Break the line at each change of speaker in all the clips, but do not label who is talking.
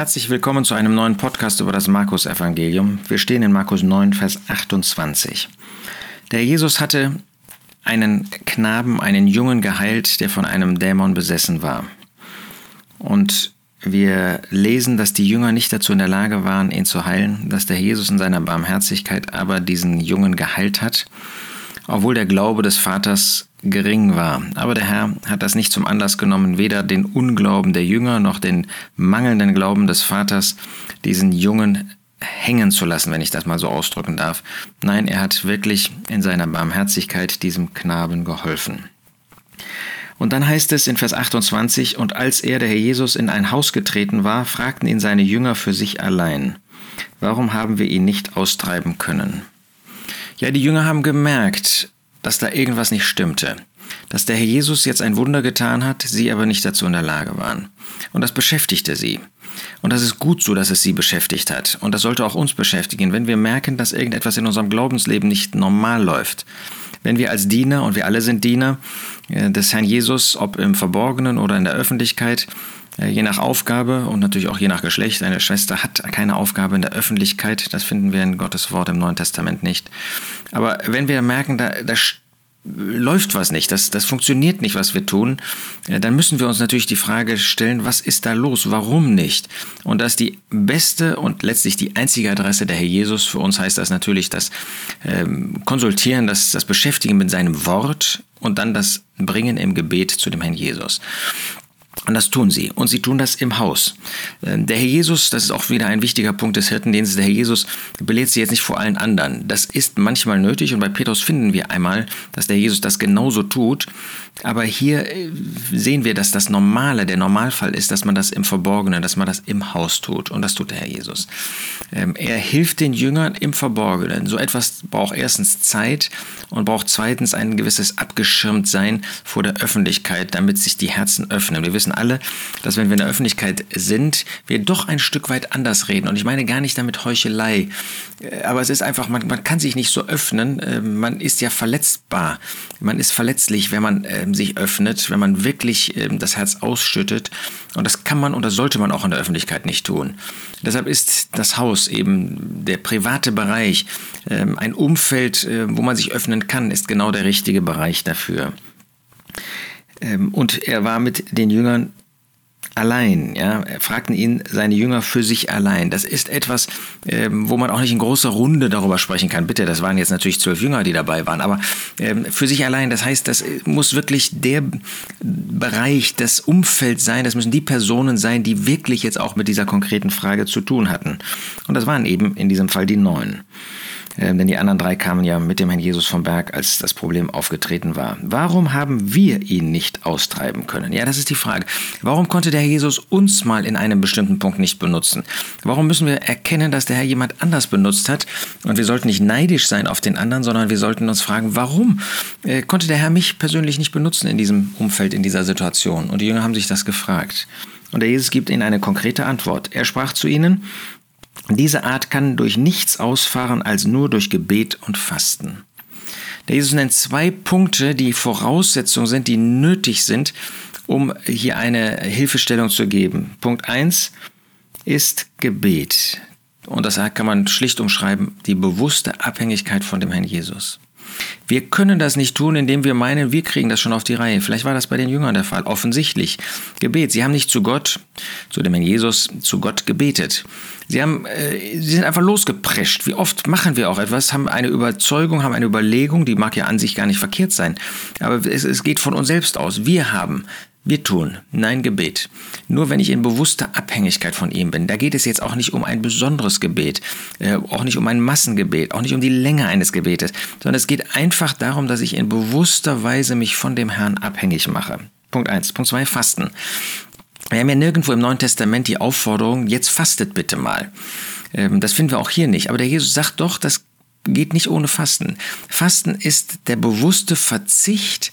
Herzlich willkommen zu einem neuen Podcast über das Markus-Evangelium. Wir stehen in Markus 9, Vers 28. Der Jesus hatte einen Knaben, einen Jungen geheilt, der von einem Dämon besessen war. Und wir lesen, dass die Jünger nicht dazu in der Lage waren, ihn zu heilen, dass der Jesus in seiner Barmherzigkeit aber diesen Jungen geheilt hat, obwohl der Glaube des Vaters gering war. Aber der Herr hat das nicht zum Anlass genommen, weder den Unglauben der Jünger noch den mangelnden Glauben des Vaters, diesen Jungen hängen zu lassen, wenn ich das mal so ausdrücken darf. Nein, er hat wirklich in seiner Barmherzigkeit diesem Knaben geholfen. Und dann heißt es in Vers 28, und als er, der Herr Jesus, in ein Haus getreten war, fragten ihn seine Jünger für sich allein, warum haben wir ihn nicht austreiben können? Ja, die Jünger haben gemerkt, dass da irgendwas nicht stimmte, dass der Herr Jesus jetzt ein Wunder getan hat, sie aber nicht dazu in der Lage waren. Und das beschäftigte sie. Und das ist gut so, dass es sie beschäftigt hat. Und das sollte auch uns beschäftigen, wenn wir merken, dass irgendetwas in unserem Glaubensleben nicht normal läuft. Wenn wir als Diener, und wir alle sind Diener äh, des Herrn Jesus, ob im Verborgenen oder in der Öffentlichkeit, äh, je nach Aufgabe und natürlich auch je nach Geschlecht. Eine Schwester hat keine Aufgabe in der Öffentlichkeit. Das finden wir in Gottes Wort im Neuen Testament nicht. Aber wenn wir merken, da, da läuft was nicht, das, das funktioniert nicht, was wir tun, äh, dann müssen wir uns natürlich die Frage stellen, was ist da los, warum nicht? Und das ist die beste und letztlich die einzige Adresse der Herr Jesus. Für uns heißt das natürlich das ähm, Konsultieren, das, das Beschäftigen mit seinem Wort und dann das Bringen im Gebet zu dem Herrn Jesus. Und das tun sie. Und sie tun das im Haus. Ähm, der Herr Jesus, das ist auch wieder ein wichtiger Punkt des Hirtendienstes, der Herr Jesus belehrt sie jetzt nicht vor allen anderen. Das ist manchmal nötig und bei Petrus finden wir einmal, dass der Jesus das genauso tut. Aber hier äh, sehen wir, dass das Normale, der Normalfall ist, dass man das im Verborgenen, dass man das im Haus tut. Und das tut der Herr Jesus. Ähm, er hilft den Jüngern im Verborgenen. So etwas braucht erstens Zeit und braucht zweitens ein gewisses Abgeschirmtsein vor der Öffentlichkeit, damit sich die Herzen öffnen. Wir wissen wissen alle, dass wenn wir in der Öffentlichkeit sind, wir doch ein Stück weit anders reden. Und ich meine gar nicht damit Heuchelei. Äh, aber es ist einfach, man, man kann sich nicht so öffnen. Äh, man ist ja verletzbar. Man ist verletzlich, wenn man ähm, sich öffnet, wenn man wirklich ähm, das Herz ausschüttet. Und das kann man und das sollte man auch in der Öffentlichkeit nicht tun. Deshalb ist das Haus eben der private Bereich, ähm, ein Umfeld, äh, wo man sich öffnen kann, ist genau der richtige Bereich dafür. Ähm, und er war mit den Jüngern allein. Ja, fragten ihn seine Jünger für sich allein. Das ist etwas, ähm, wo man auch nicht in großer Runde darüber sprechen kann. Bitte, das waren jetzt natürlich zwölf Jünger, die dabei waren, aber ähm, für sich allein. Das heißt, das muss wirklich der Bereich, das Umfeld sein. Das müssen die Personen sein, die wirklich jetzt auch mit dieser konkreten Frage zu tun hatten. Und das waren eben in diesem Fall die neun. Ähm, denn die anderen drei kamen ja mit dem Herrn Jesus vom Berg, als das Problem aufgetreten war. Warum haben wir ihn nicht austreiben können? Ja, das ist die Frage. Warum konnte der Herr Jesus uns mal in einem bestimmten Punkt nicht benutzen? Warum müssen wir erkennen, dass der Herr jemand anders benutzt hat? Und wir sollten nicht neidisch sein auf den anderen, sondern wir sollten uns fragen, warum äh, konnte der Herr mich persönlich nicht benutzen in diesem Umfeld, in dieser Situation? Und die Jünger haben sich das gefragt. Und der Jesus gibt ihnen eine konkrete Antwort. Er sprach zu ihnen, diese Art kann durch nichts ausfahren als nur durch Gebet und Fasten. Der Jesus nennt zwei Punkte, die Voraussetzungen sind, die nötig sind, um hier eine Hilfestellung zu geben. Punkt 1 ist Gebet. Und das kann man schlicht umschreiben, die bewusste Abhängigkeit von dem Herrn Jesus. Wir können das nicht tun, indem wir meinen, wir kriegen das schon auf die Reihe. Vielleicht war das bei den Jüngern der Fall. Offensichtlich. Gebet. Sie haben nicht zu Gott, zu dem Herrn Jesus, zu Gott gebetet. Sie, haben, äh, sie sind einfach losgeprescht. Wie oft machen wir auch etwas, haben eine Überzeugung, haben eine Überlegung, die mag ja an sich gar nicht verkehrt sein. Aber es, es geht von uns selbst aus. Wir haben wir tun, nein Gebet. Nur wenn ich in bewusster Abhängigkeit von ihm bin. Da geht es jetzt auch nicht um ein besonderes Gebet, äh, auch nicht um ein Massengebet, auch nicht um die Länge eines Gebetes, sondern es geht einfach darum, dass ich in bewusster Weise mich von dem Herrn abhängig mache. Punkt 1. Punkt 2, Fasten. Wir haben ja nirgendwo im Neuen Testament die Aufforderung, jetzt fastet bitte mal. Ähm, das finden wir auch hier nicht. Aber der Jesus sagt doch, das geht nicht ohne Fasten. Fasten ist der bewusste Verzicht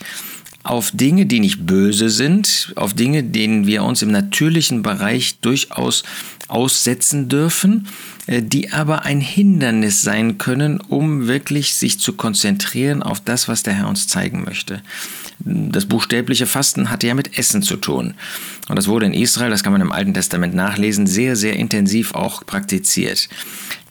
auf Dinge, die nicht böse sind, auf Dinge, denen wir uns im natürlichen Bereich durchaus aussetzen dürfen, äh, die aber ein Hindernis sein können, um wirklich sich zu konzentrieren auf das, was der Herr uns zeigen möchte. das buchstäbliche Fasten hatte ja mit Essen zu tun. Und das wurde in Israel, das kann man im Alten Testament nachlesen, sehr, sehr intensiv auch praktiziert.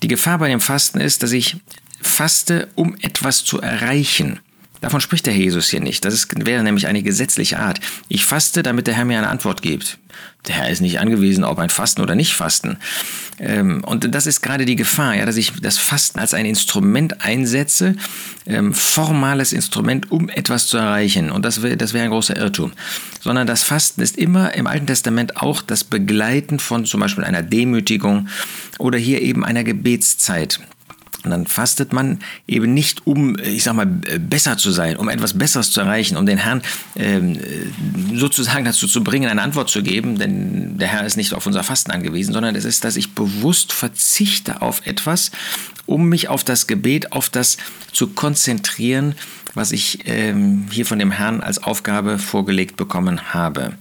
Die Gefahr bei dem Fasten ist, dass ich faste, um etwas zu erreichen. Davon spricht der Jesus hier nicht. Das ist, wäre nämlich eine gesetzliche Art. Ich faste, damit der Herr mir eine Antwort gibt. Der Herr ist nicht angewiesen, ob ein Fasten oder nicht Fasten. Ähm, und das ist gerade die Gefahr, ja, dass ich das Fasten als ein Instrument einsetze, ähm, formales Instrument, um etwas zu erreichen. Und das wäre das wär ein großer Irrtum. Sondern das Fasten ist immer im Alten Testament auch das Begleiten von zum Beispiel einer Demütigung oder hier eben einer Gebetszeit. Und dann fastet man eben nicht, um, ich sag mal, besser zu sein, um etwas Besseres zu erreichen, um den Herrn ähm, sozusagen dazu zu bringen, eine Antwort zu geben, denn der Herr ist nicht auf unser Fasten angewiesen, sondern es ist, dass ich bewusst verzichte auf etwas, um mich auf das Gebet, auf das zu konzentrieren, was ich ähm, hier von dem Herrn als Aufgabe vorgelegt bekommen habe.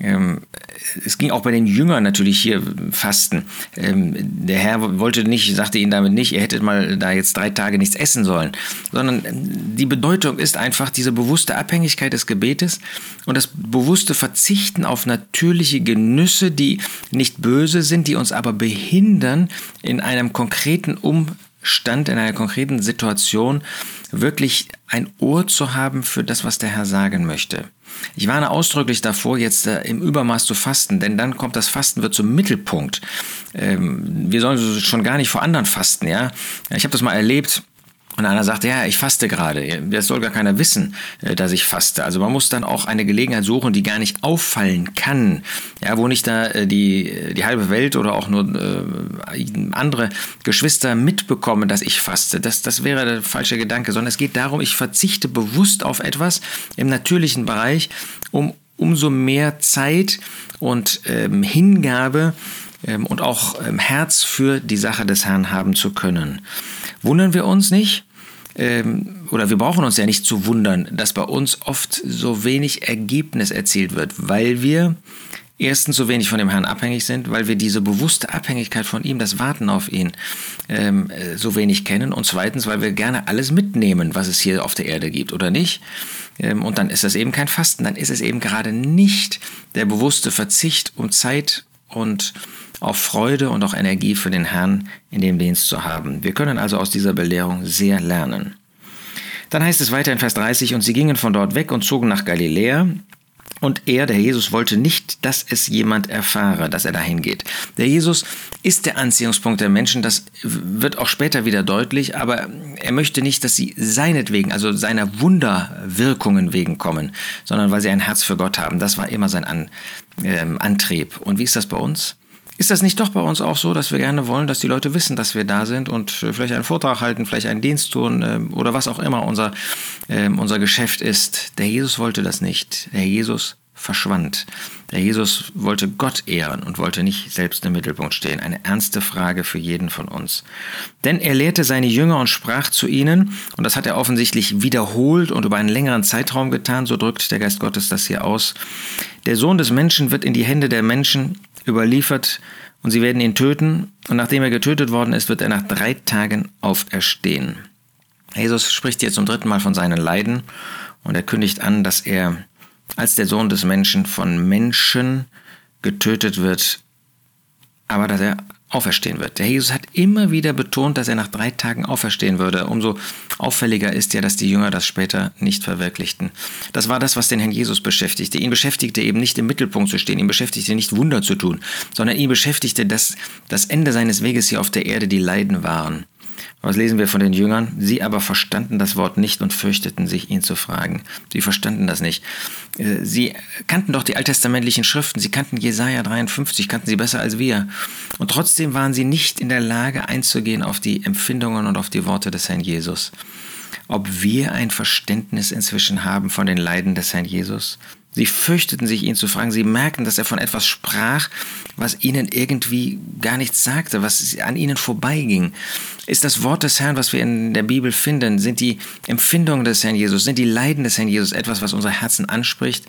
Ähm, es ging auch bei den Jüngern natürlich hier Fasten. Ähm, der Herr wollte nicht, sagte ihnen damit nicht, ihr hättet mal da jetzt drei Tage nichts essen sollen, sondern die Bedeutung ist einfach diese bewusste Abhängigkeit des Gebetes und das bewusste Verzichten auf natürliche Genüsse, die nicht böse sind, die uns aber behindern, in einem konkreten Umstand, in einer konkreten Situation wirklich ein Ohr zu haben für das, was der Herr sagen möchte. Ich warne ausdrücklich davor, jetzt äh, im Übermaß zu fasten, denn dann kommt das Fasten wird zum Mittelpunkt. Ähm, wir sollen schon gar nicht vor anderen fasten, ja. Ich habe das mal erlebt. Und einer sagt, ja, ich faste gerade. Das soll gar keiner wissen, äh, dass ich faste. Also man muss dann auch eine Gelegenheit suchen, die gar nicht auffallen kann. Ja, wo nicht da äh, die, die halbe Welt oder auch nur äh, andere Geschwister mitbekommen, dass ich faste. Das, das wäre der falsche Gedanke, sondern es geht darum, ich verzichte bewusst auf etwas im natürlichen Bereich, um umso mehr Zeit und ähm, Hingabe und auch ähm, Herz für die Sache des Herrn haben zu können. Wundern wir uns nicht, ähm, oder wir brauchen uns ja nicht zu wundern, dass bei uns oft so wenig Ergebnis erzielt wird, weil wir erstens so wenig von dem Herrn abhängig sind, weil wir diese bewusste Abhängigkeit von ihm, das Warten auf ihn, ähm, äh, so wenig kennen und zweitens, weil wir gerne alles mitnehmen, was es hier auf der Erde gibt, oder nicht? Ähm, und dann ist das eben kein Fasten, dann ist es eben gerade nicht der bewusste Verzicht um Zeit und auch Freude und auch Energie für den Herrn in dem Dienst zu haben. Wir können also aus dieser Belehrung sehr lernen. Dann heißt es weiter in Vers 30, und sie gingen von dort weg und zogen nach Galiläa, und er, der Jesus, wollte nicht, dass es jemand erfahre, dass er dahin geht. Der Jesus ist der Anziehungspunkt der Menschen, das wird auch später wieder deutlich, aber er möchte nicht, dass sie seinetwegen, also seiner Wunderwirkungen wegen kommen, sondern weil sie ein Herz für Gott haben. Das war immer sein An, äh, Antrieb. Und wie ist das bei uns? Ist das nicht doch bei uns auch so, dass wir gerne wollen, dass die Leute wissen, dass wir da sind und äh, vielleicht einen Vortrag halten, vielleicht einen Dienst tun äh, oder was auch immer unser, äh, unser Geschäft ist? Der Jesus wollte das nicht. Der Jesus verschwand. Der Jesus wollte Gott ehren und wollte nicht selbst im Mittelpunkt stehen. Eine ernste Frage für jeden von uns. Denn er lehrte seine Jünger und sprach zu ihnen, und das hat er offensichtlich wiederholt und über einen längeren Zeitraum getan, so drückt der Geist Gottes das hier aus. Der Sohn des Menschen wird in die Hände der Menschen überliefert und sie werden ihn töten und nachdem er getötet worden ist, wird er nach drei Tagen auferstehen. Jesus spricht hier zum dritten Mal von seinen Leiden und er kündigt an, dass er als der Sohn des Menschen von Menschen getötet wird, aber dass er auferstehen wird. Der Jesus hat immer wieder betont, dass er nach drei Tagen auferstehen würde. Umso auffälliger ist ja, dass die Jünger das später nicht verwirklichten. Das war das, was den Herrn Jesus beschäftigte. Ihn beschäftigte eben nicht im Mittelpunkt zu stehen, ihn beschäftigte nicht Wunder zu tun, sondern ihn beschäftigte, dass das Ende seines Weges hier auf der Erde die Leiden waren. Was lesen wir von den Jüngern? Sie aber verstanden das Wort nicht und fürchteten sich, ihn zu fragen. Sie verstanden das nicht. Äh, sie kannten doch die alttestamentlichen Schriften, sie kannten Jesaja 53, kannten sie besser als wir. Und trotzdem waren sie nicht in der Lage einzugehen auf die Empfindungen und auf die Worte des Herrn Jesus. Ob wir ein Verständnis inzwischen haben von den Leiden des Herrn Jesus? Sie fürchteten sich, ihn zu fragen. Sie merkten, dass er von etwas sprach, was ihnen irgendwie gar nichts sagte, was an ihnen vorbeiging. Ist das Wort des Herrn, was wir in der Bibel finden, sind die Empfindungen des Herrn Jesus, sind die Leiden des Herrn Jesus etwas, was unser Herzen anspricht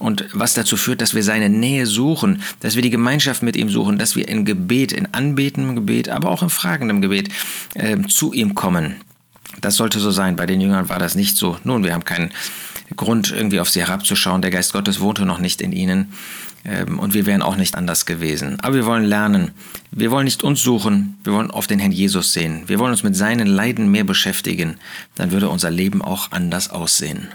und was dazu führt, dass wir seine Nähe suchen, dass wir die Gemeinschaft mit ihm suchen, dass wir in Gebet, in anbetendem Gebet, aber auch in fragendem Gebet äh, zu ihm kommen. Das sollte so sein. Bei den Jüngern war das nicht so. Nun, wir haben keinen Grund, irgendwie auf sie herabzuschauen. Der Geist Gottes wohnte noch nicht in ihnen ähm, und wir wären auch nicht anders gewesen. Aber wir wollen lernen. Wir wollen nicht uns suchen, wir wollen auf den Herrn Jesus sehen. Wir wollen uns mit seinen Leiden mehr beschäftigen. Dann würde unser Leben auch anders aussehen.